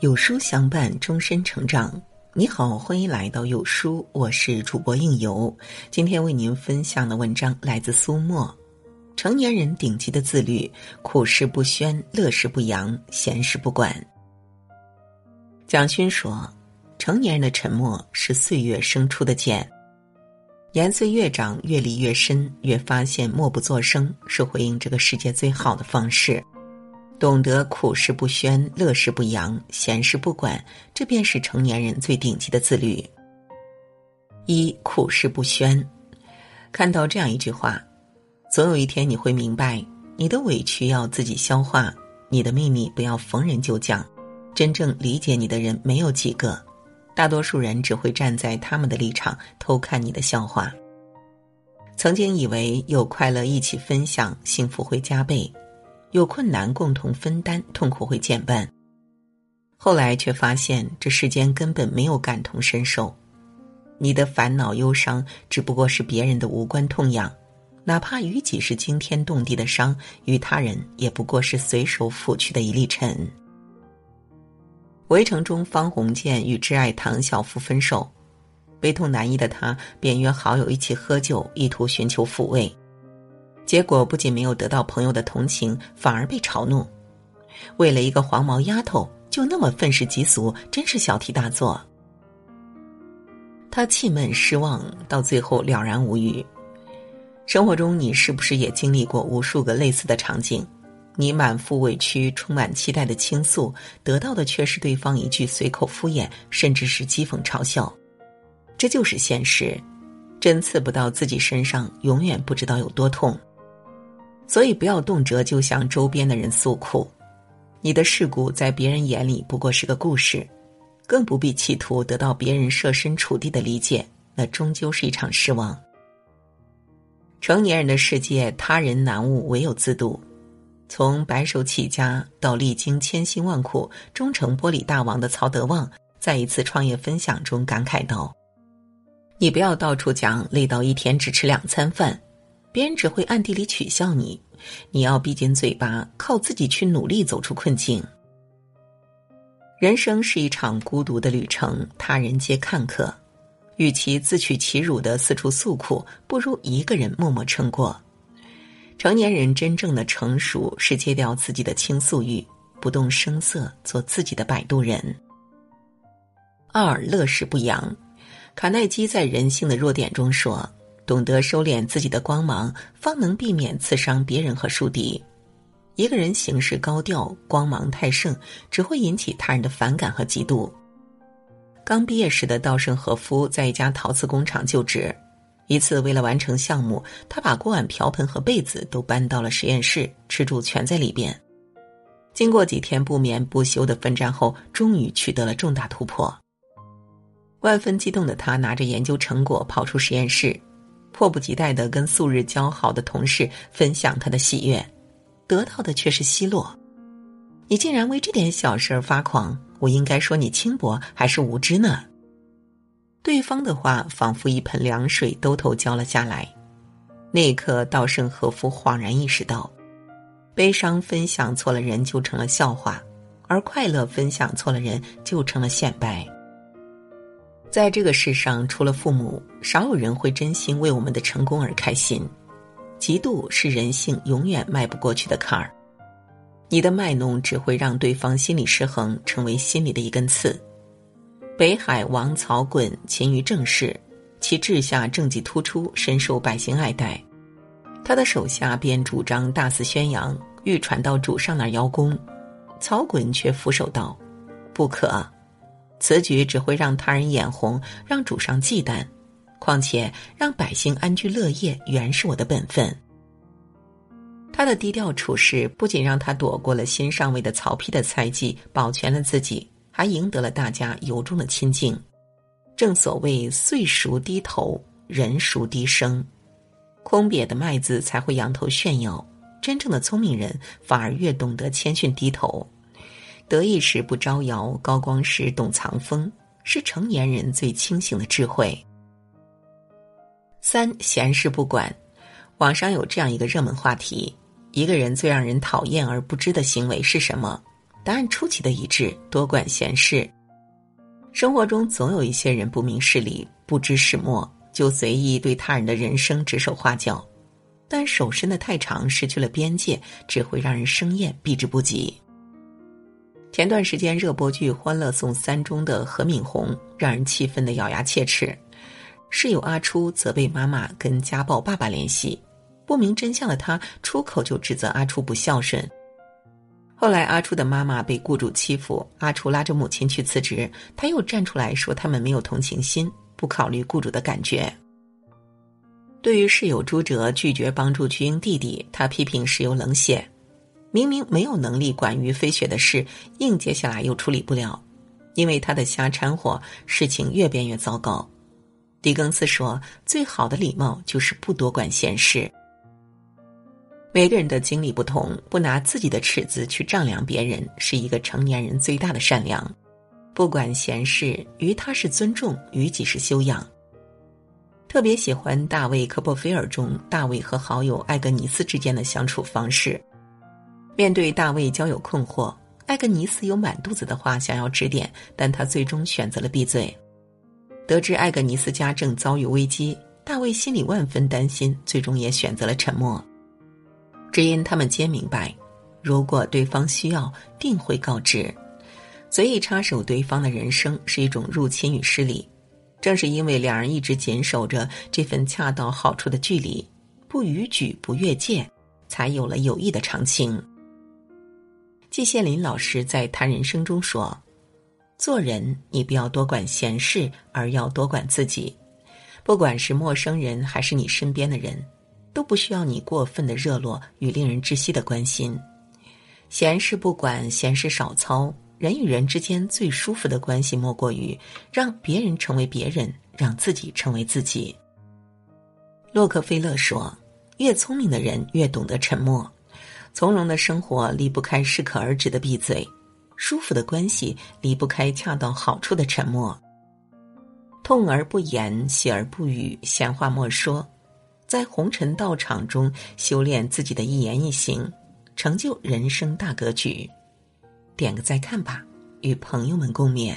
有书相伴，终身成长。你好，欢迎来到有书，我是主播应由。今天为您分享的文章来自苏沫。成年人顶级的自律：苦事不宣，乐事不扬，闲事不管。蒋勋说：“成年人的沉默是岁月生出的茧，年岁越长，阅历越深，越发现默不作声是回应这个世界最好的方式。”懂得苦事不宣，乐事不扬，闲事不管，这便是成年人最顶级的自律。一苦事不宣，看到这样一句话：总有一天你会明白，你的委屈要自己消化，你的秘密不要逢人就讲。真正理解你的人没有几个，大多数人只会站在他们的立场偷看你的笑话。曾经以为有快乐一起分享，幸福会加倍。有困难共同分担，痛苦会减半。后来却发现，这世间根本没有感同身受。你的烦恼忧伤，只不过是别人的无关痛痒；哪怕于己是惊天动地的伤，于他人也不过是随手拂去的一粒尘。围城中，方鸿渐与挚爱唐晓芙分手，悲痛难抑的他便约好友一起喝酒，意图寻求抚慰。结果不仅没有得到朋友的同情，反而被嘲弄。为了一个黄毛丫头，就那么愤世嫉俗，真是小题大做。他气闷失望，到最后了然无语。生活中，你是不是也经历过无数个类似的场景？你满腹委屈，充满期待的倾诉，得到的却是对方一句随口敷衍，甚至是讥讽嘲笑。这就是现实，针刺不到自己身上，永远不知道有多痛。所以，不要动辄就向周边的人诉苦，你的事故在别人眼里不过是个故事，更不必企图得到别人设身处地的理解，那终究是一场失望。成年人的世界，他人难悟，唯有自渡。从白手起家到历经千辛万苦，终成玻璃大王的曹德旺，在一次创业分享中感慨道：“你不要到处讲累到一天只吃两餐饭。”别人只会暗地里取笑你，你要闭紧嘴巴，靠自己去努力走出困境。人生是一场孤独的旅程，他人皆看客，与其自取其辱的四处诉苦，不如一个人默默撑过。成年人真正的成熟是戒掉自己的倾诉欲，不动声色做自己的摆渡人。二乐事不扬，卡耐基在《人性的弱点》中说。懂得收敛自己的光芒，方能避免刺伤别人和树敌。一个人行事高调，光芒太盛，只会引起他人的反感和嫉妒。刚毕业时的稻盛和夫在一家陶瓷工厂就职，一次为了完成项目，他把锅碗瓢盆和被子都搬到了实验室，吃住全在里边。经过几天不眠不休的奋战后，终于取得了重大突破。万分激动的他拿着研究成果跑出实验室。迫不及待的跟素日交好的同事分享他的喜悦，得到的却是奚落。你竟然为这点小事而发狂，我应该说你轻薄还是无知呢？对方的话仿佛一盆凉水兜头浇了下来。那一刻，稻盛和夫恍然意识到，悲伤分享错了人就成了笑话，而快乐分享错了人就成了显摆。在这个世上，除了父母，少有人会真心为我们的成功而开心。嫉妒是人性永远迈不过去的坎儿。你的卖弄只会让对方心理失衡，成为心里的一根刺。北海王曹衮勤于政事，其治下政绩突出，深受百姓爱戴。他的手下便主张大肆宣扬，欲传到主上那儿邀功。曹衮却俯首道：“不可。”此举只会让他人眼红，让主上忌惮。况且让百姓安居乐业，原是我的本分。他的低调处事不仅让他躲过了新上位的曹丕的猜忌，保全了自己，还赢得了大家由衷的亲近。正所谓“岁熟低头，人熟低声”，空瘪的麦子才会仰头炫耀，真正的聪明人反而越懂得谦逊低头。得意时不招摇，高光时懂藏风，是成年人最清醒的智慧。三闲事不管，网上有这样一个热门话题：一个人最让人讨厌而不知的行为是什么？答案出奇的一致：多管闲事。生活中总有一些人不明事理、不知始末，就随意对他人的人生指手画脚，但手伸得太长，失去了边界，只会让人生厌，避之不及。前段时间热播剧《欢乐颂三》中的何敏红，让人气愤的咬牙切齿。室友阿初责备妈妈跟家暴爸爸联系，不明真相的他出口就指责阿初不孝顺。后来，阿初的妈妈被雇主欺负，阿初拉着母亲去辞职，他又站出来说他们没有同情心，不考虑雇主的感觉。对于室友朱哲拒绝帮助巨婴弟弟，他批评室友冷血，明明没有能力管于飞雪的事，硬接下来又处理不了，因为他的瞎掺和，事情越变越糟糕。狄更斯说：“最好的礼貌就是不多管闲事。”每个人的经历不同，不拿自己的尺子去丈量别人，是一个成年人最大的善良。不管闲事，于他是尊重，于己是修养。特别喜欢大卫·科波菲尔中大卫和好友艾格尼斯之间的相处方式。面对大卫交友困惑，艾格尼斯有满肚子的话想要指点，但他最终选择了闭嘴。得知艾格尼斯家正遭遇危机，大卫心里万分担心，最终也选择了沉默。只因他们皆明白，如果对方需要，定会告知。随意插手对方的人生是一种入侵与失礼。正是因为两人一直坚守着这份恰到好处的距离，不逾矩不越界，才有了友谊的长情。季羡林老师在谈人生中说：“做人，你不要多管闲事，而要多管自己。不管是陌生人还是你身边的人。”都不需要你过分的热络与令人窒息的关心，闲事不管，闲事少操。人与人之间最舒服的关系，莫过于让别人成为别人，让自己成为自己。洛克菲勒说：“越聪明的人越懂得沉默，从容的生活离不开适可而止的闭嘴，舒服的关系离不开恰到好处的沉默。痛而不言，喜而不语，闲话莫说。”在红尘道场中修炼自己的一言一行，成就人生大格局。点个再看吧，与朋友们共勉。